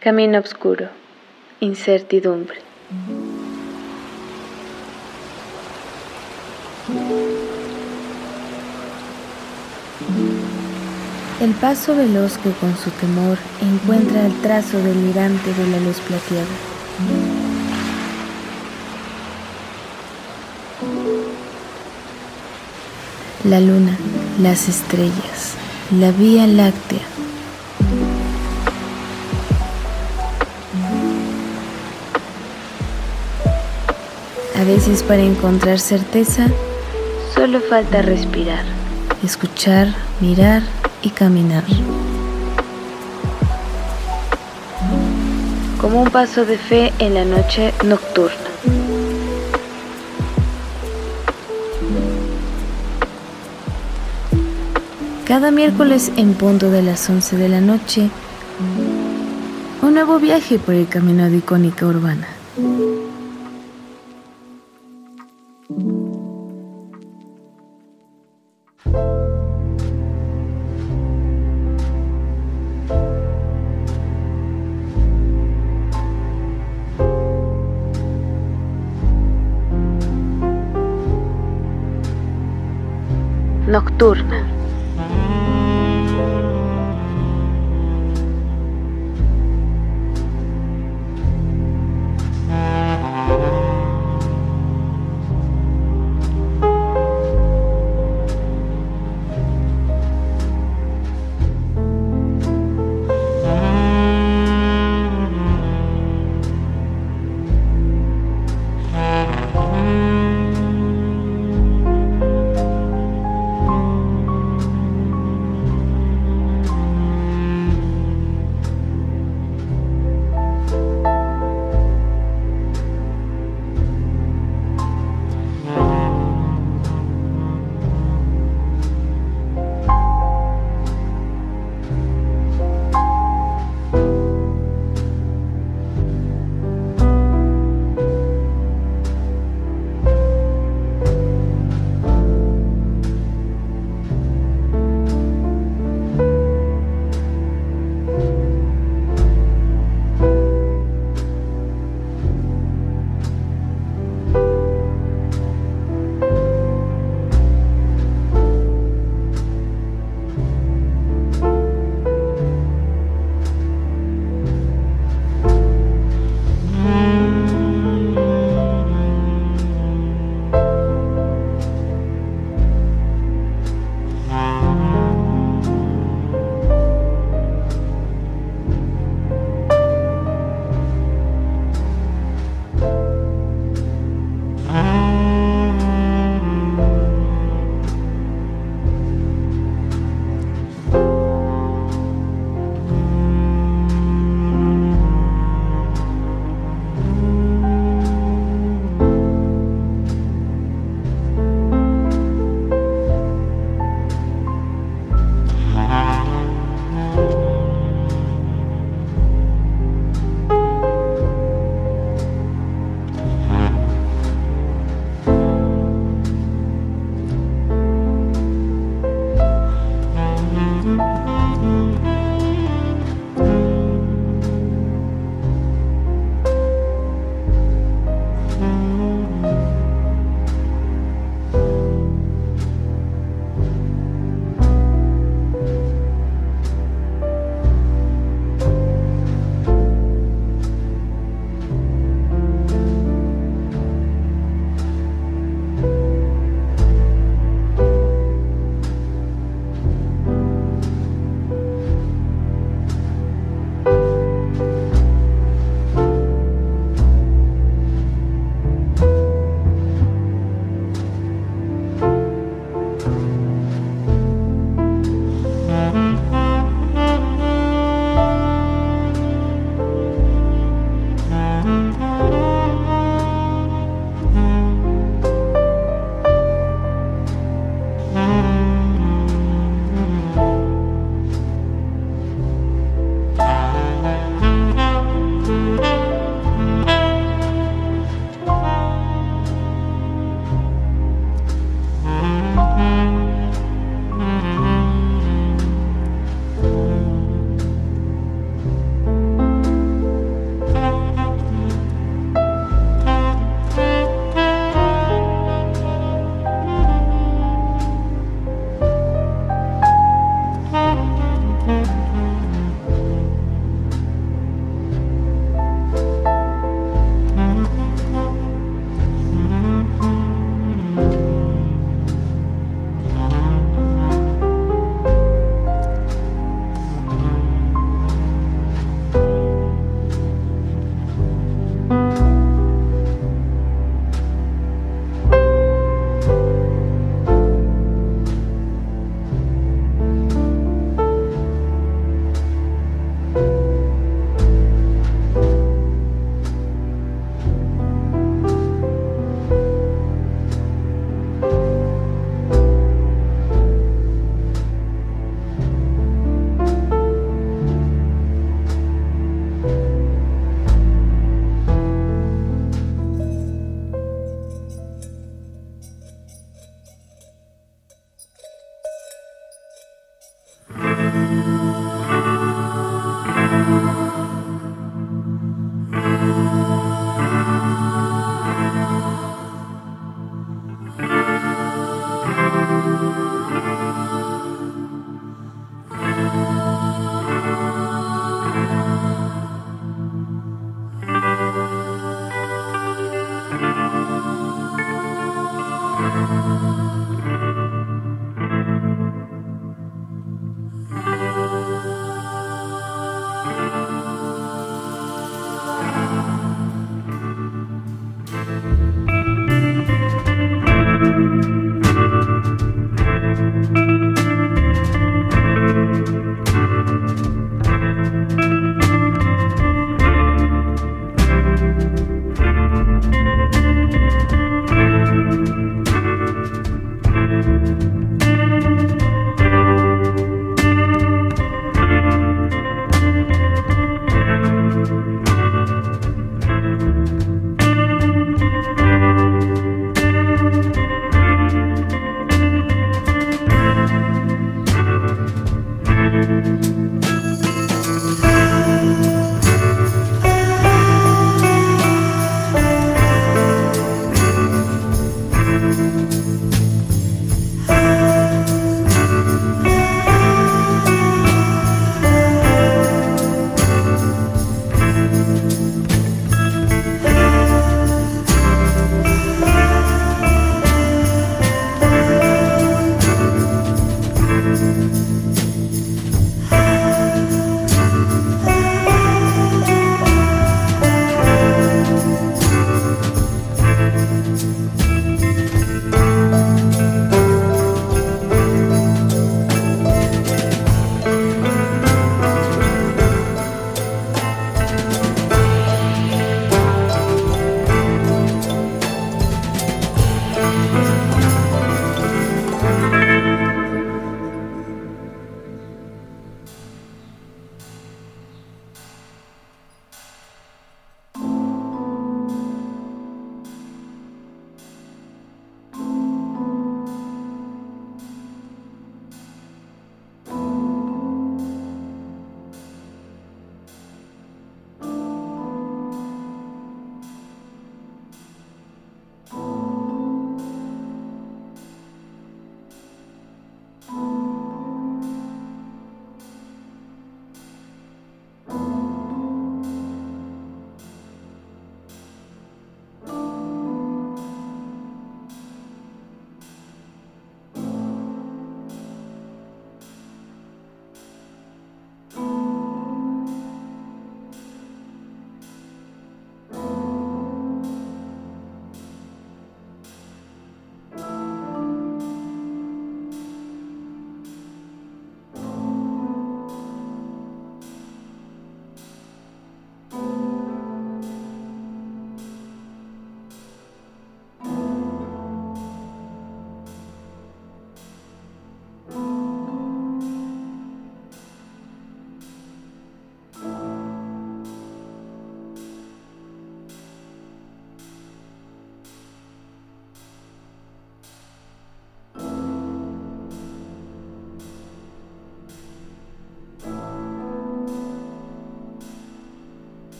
Camino oscuro, incertidumbre. El paso veloz que con su temor encuentra el trazo delirante de la luz plateada. La luna, las estrellas, la vía láctea. A veces para encontrar certeza, Solo falta respirar. escuchar, mirar y caminar. Como un paso de fe en la noche nocturna. Cada miércoles en punto de las 11 de la noche, un nuevo viaje por el camino de icónica urbana. Nocturna.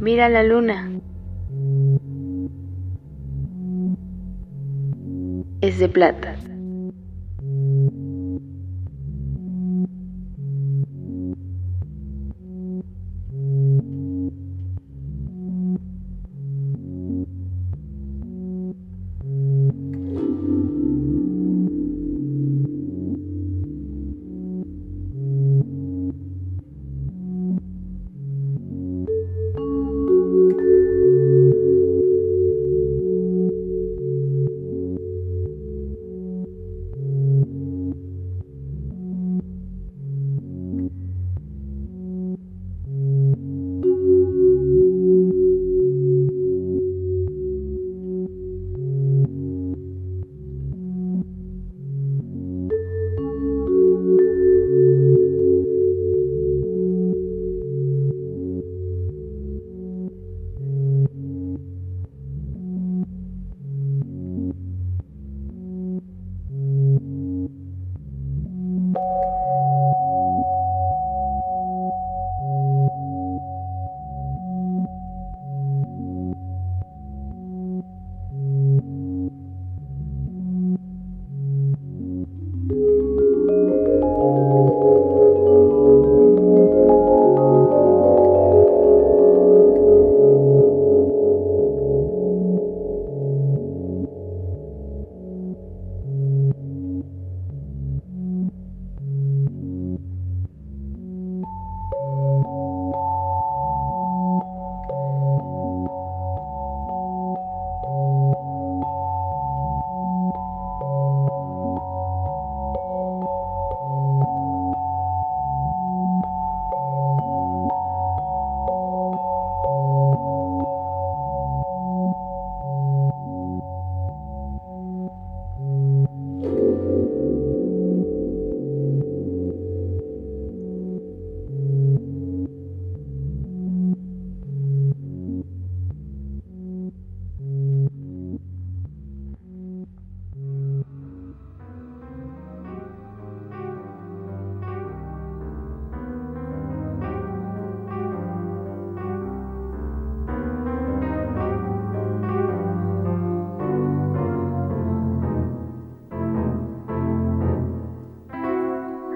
Mira la luna. Es de plata.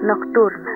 Nocturna.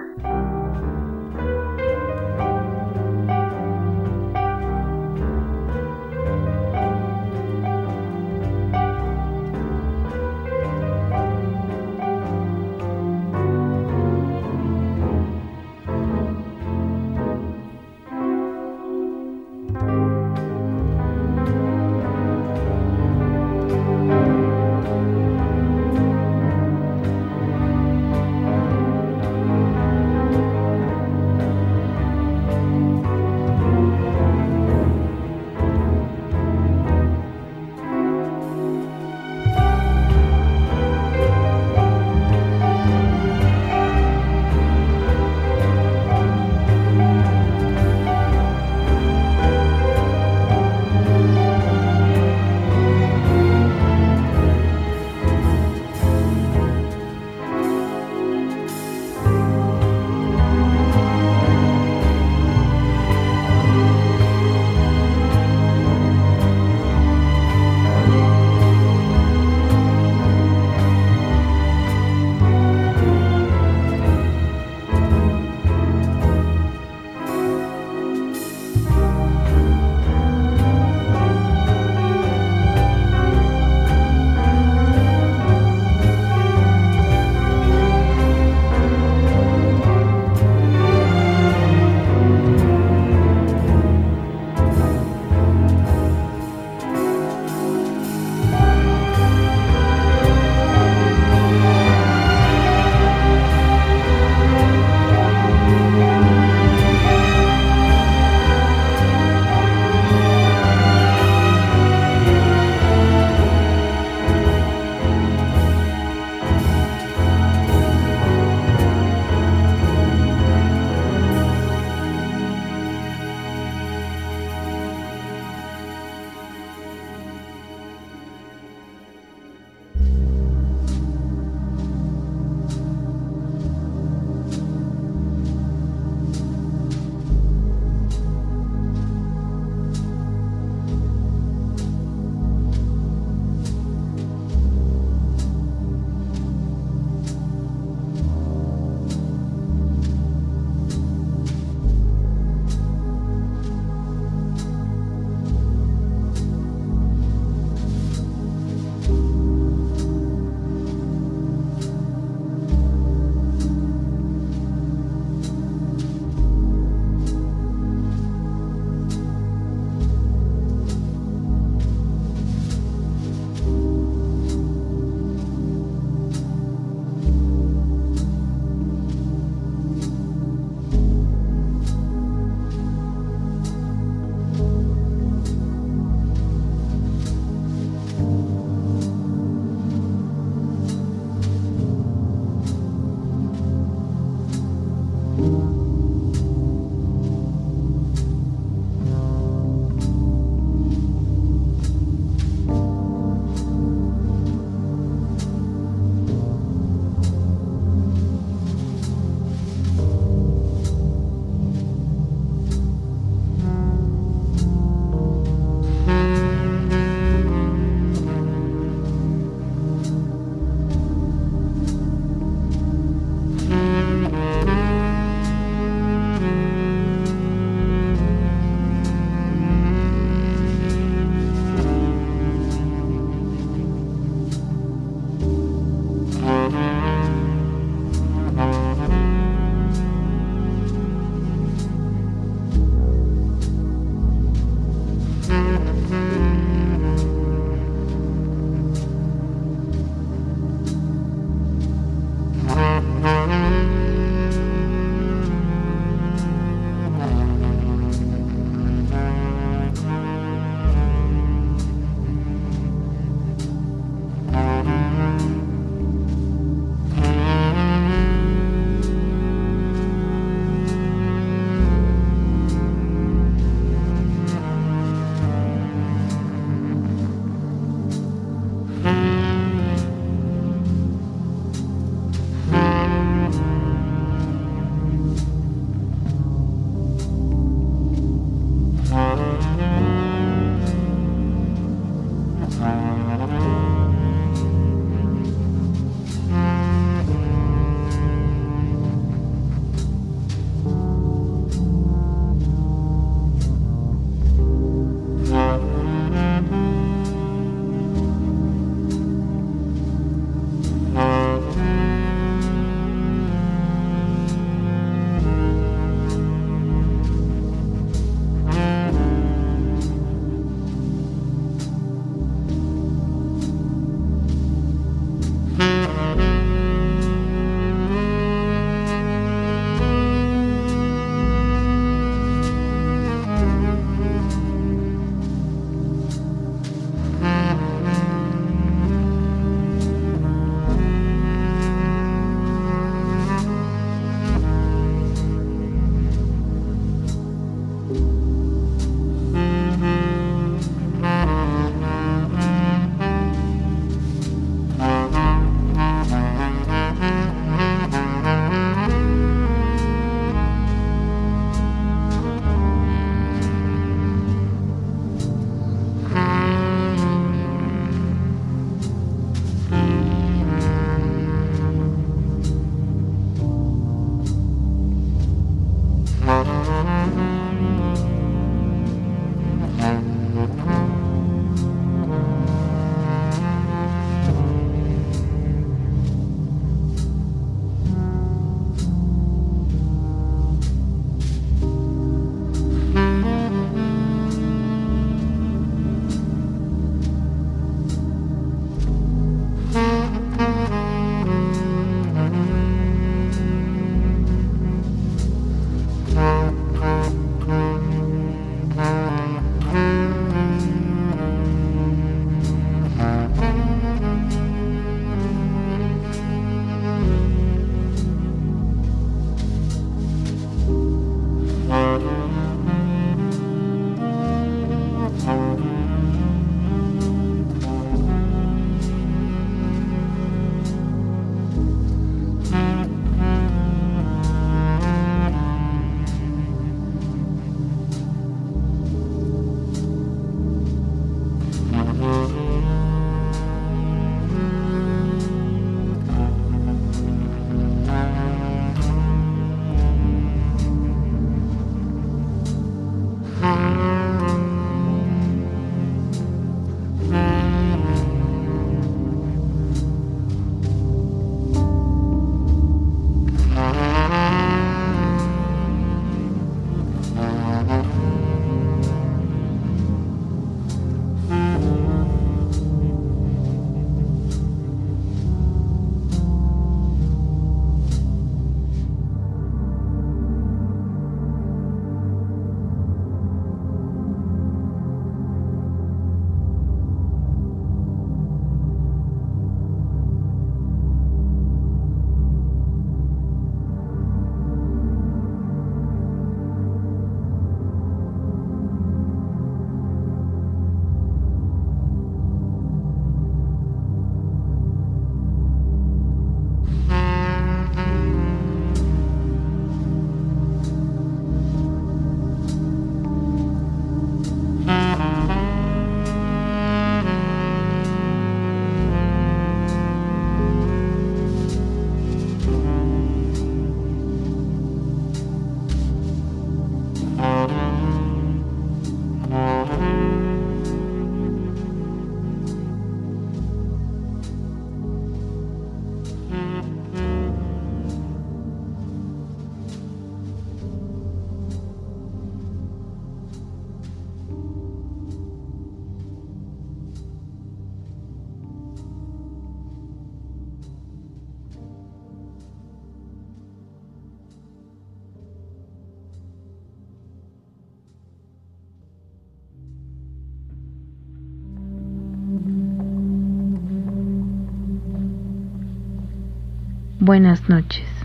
Buenas noches.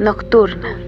Nocturna.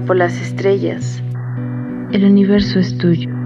Por las estrellas. El universo es tuyo.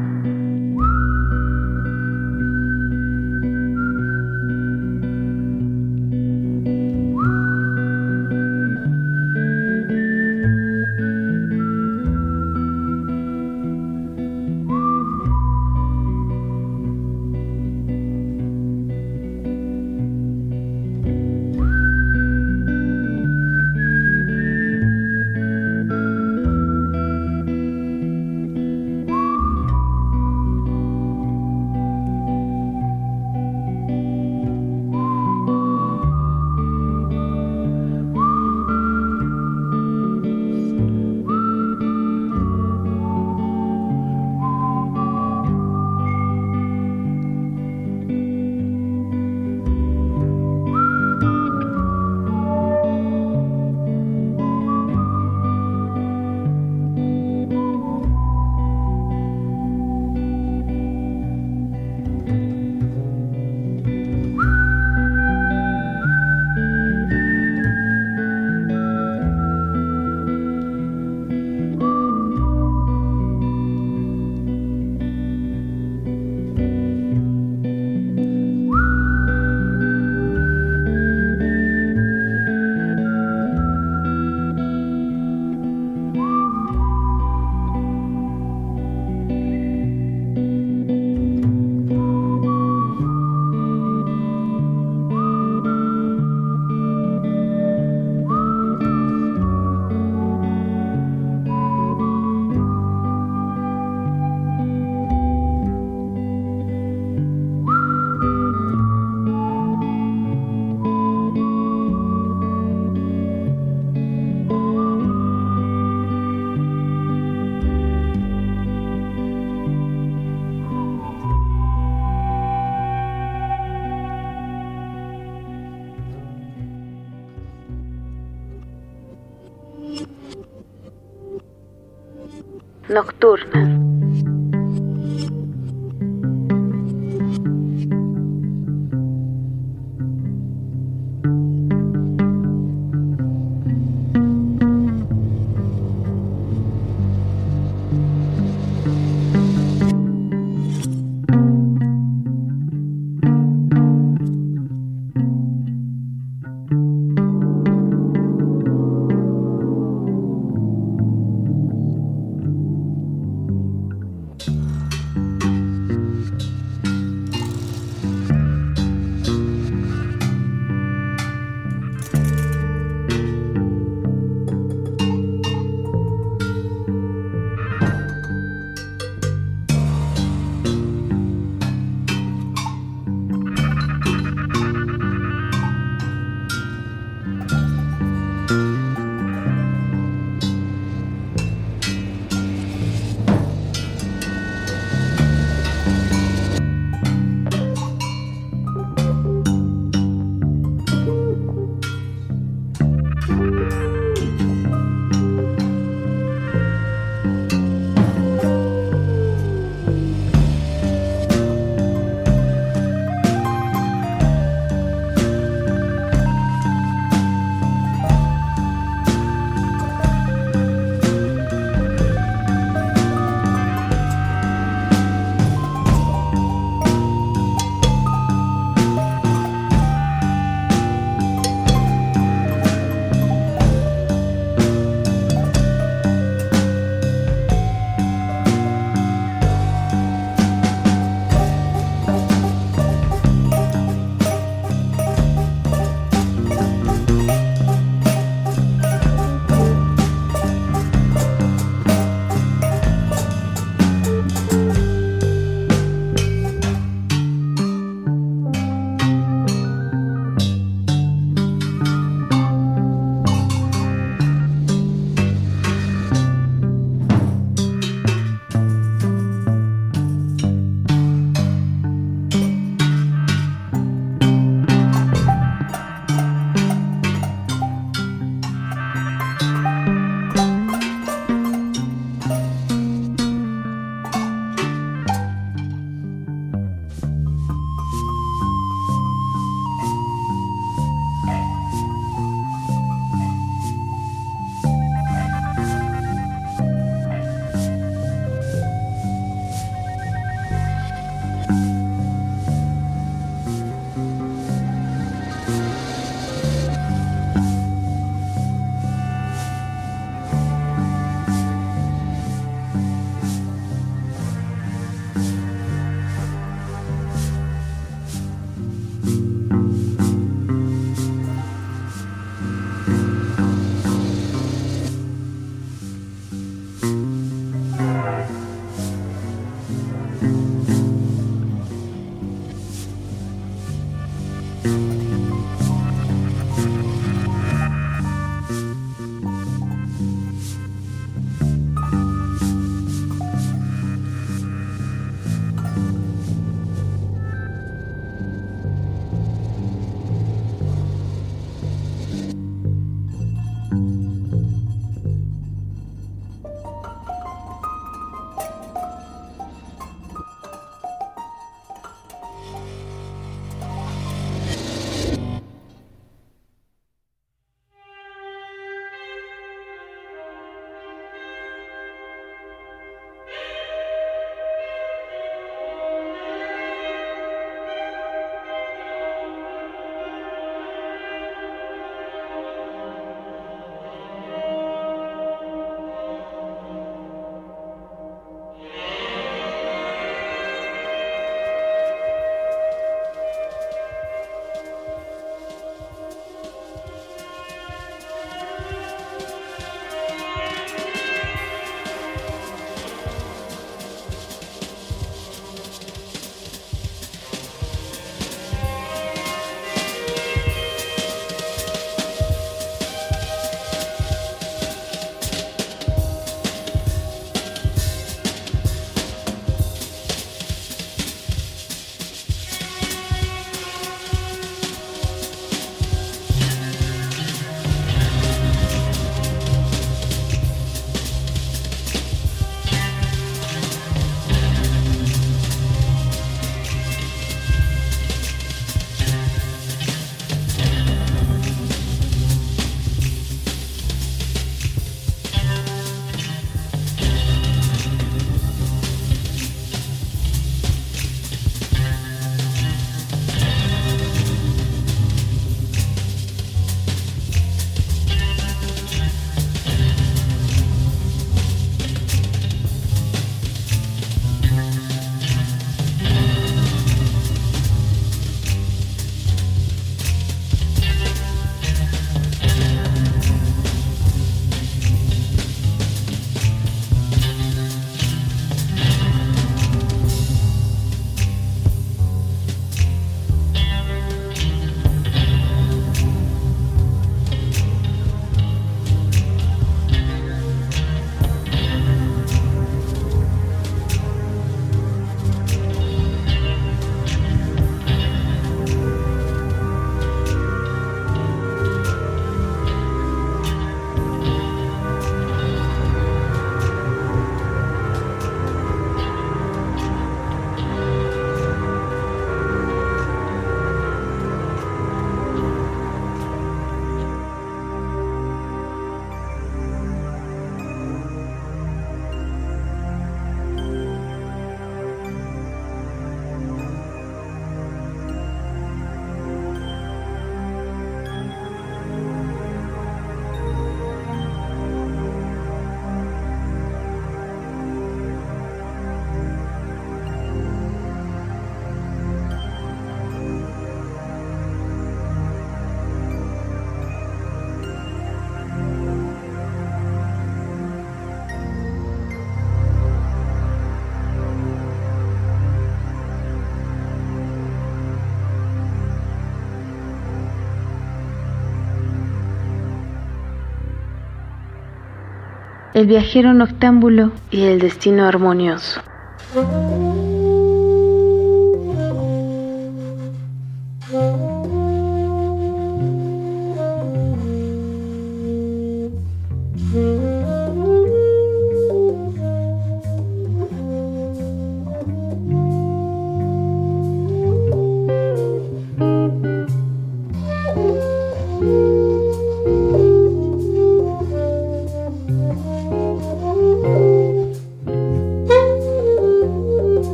El viajero noctámbulo y el destino armonioso.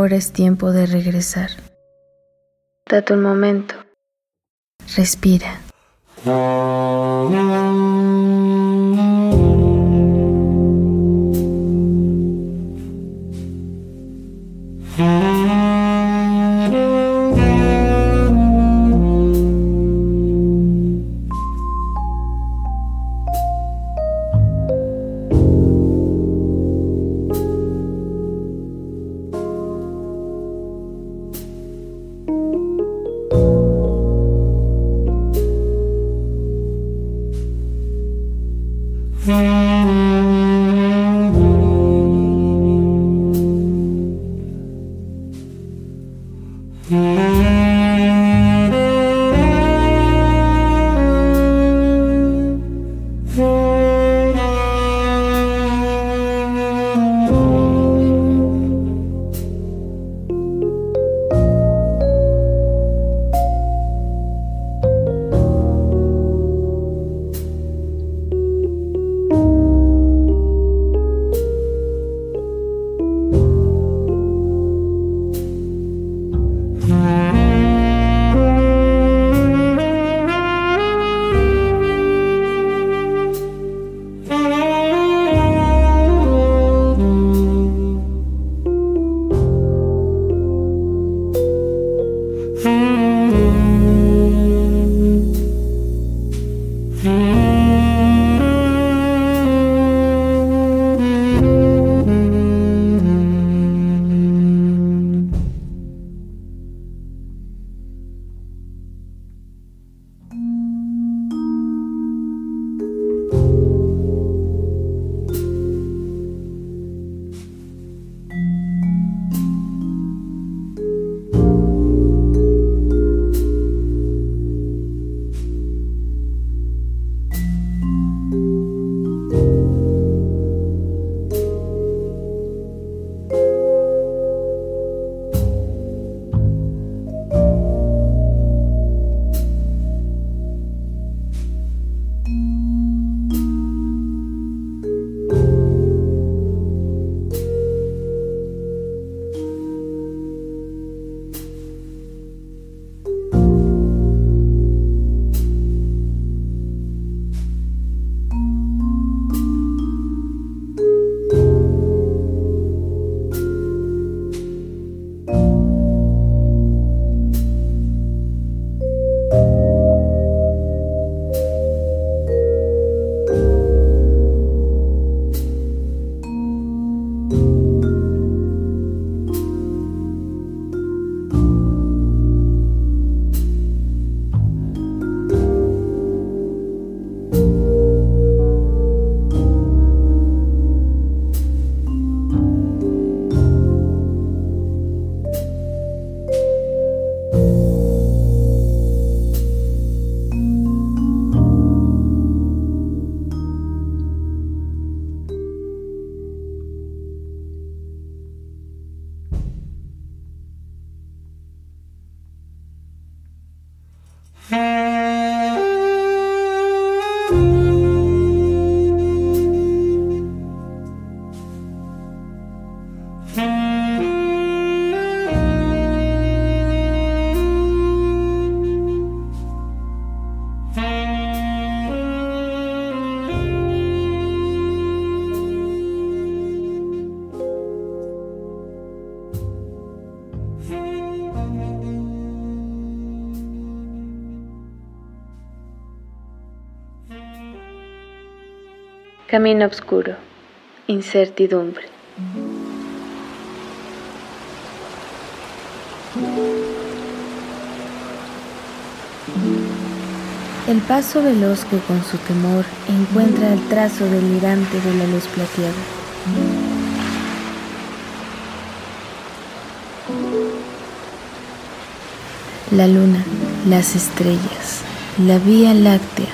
Ahora es tiempo de regresar. Date un momento. Respira. Camino oscuro, incertidumbre. El paso veloz que con su temor encuentra el trazo delirante de la luz plateada. La luna, las estrellas, la vía láctea.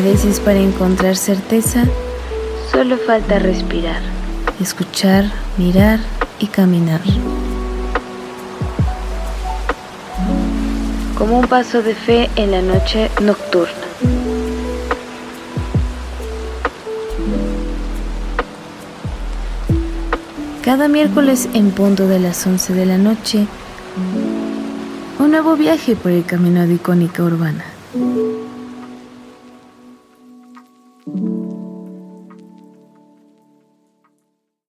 A veces para encontrar certeza, solo falta respirar, escuchar, mirar y caminar. Como un paso de fe en la noche nocturna. Cada miércoles en punto de las 11 de la noche, un nuevo viaje por el camino de icónica urbana.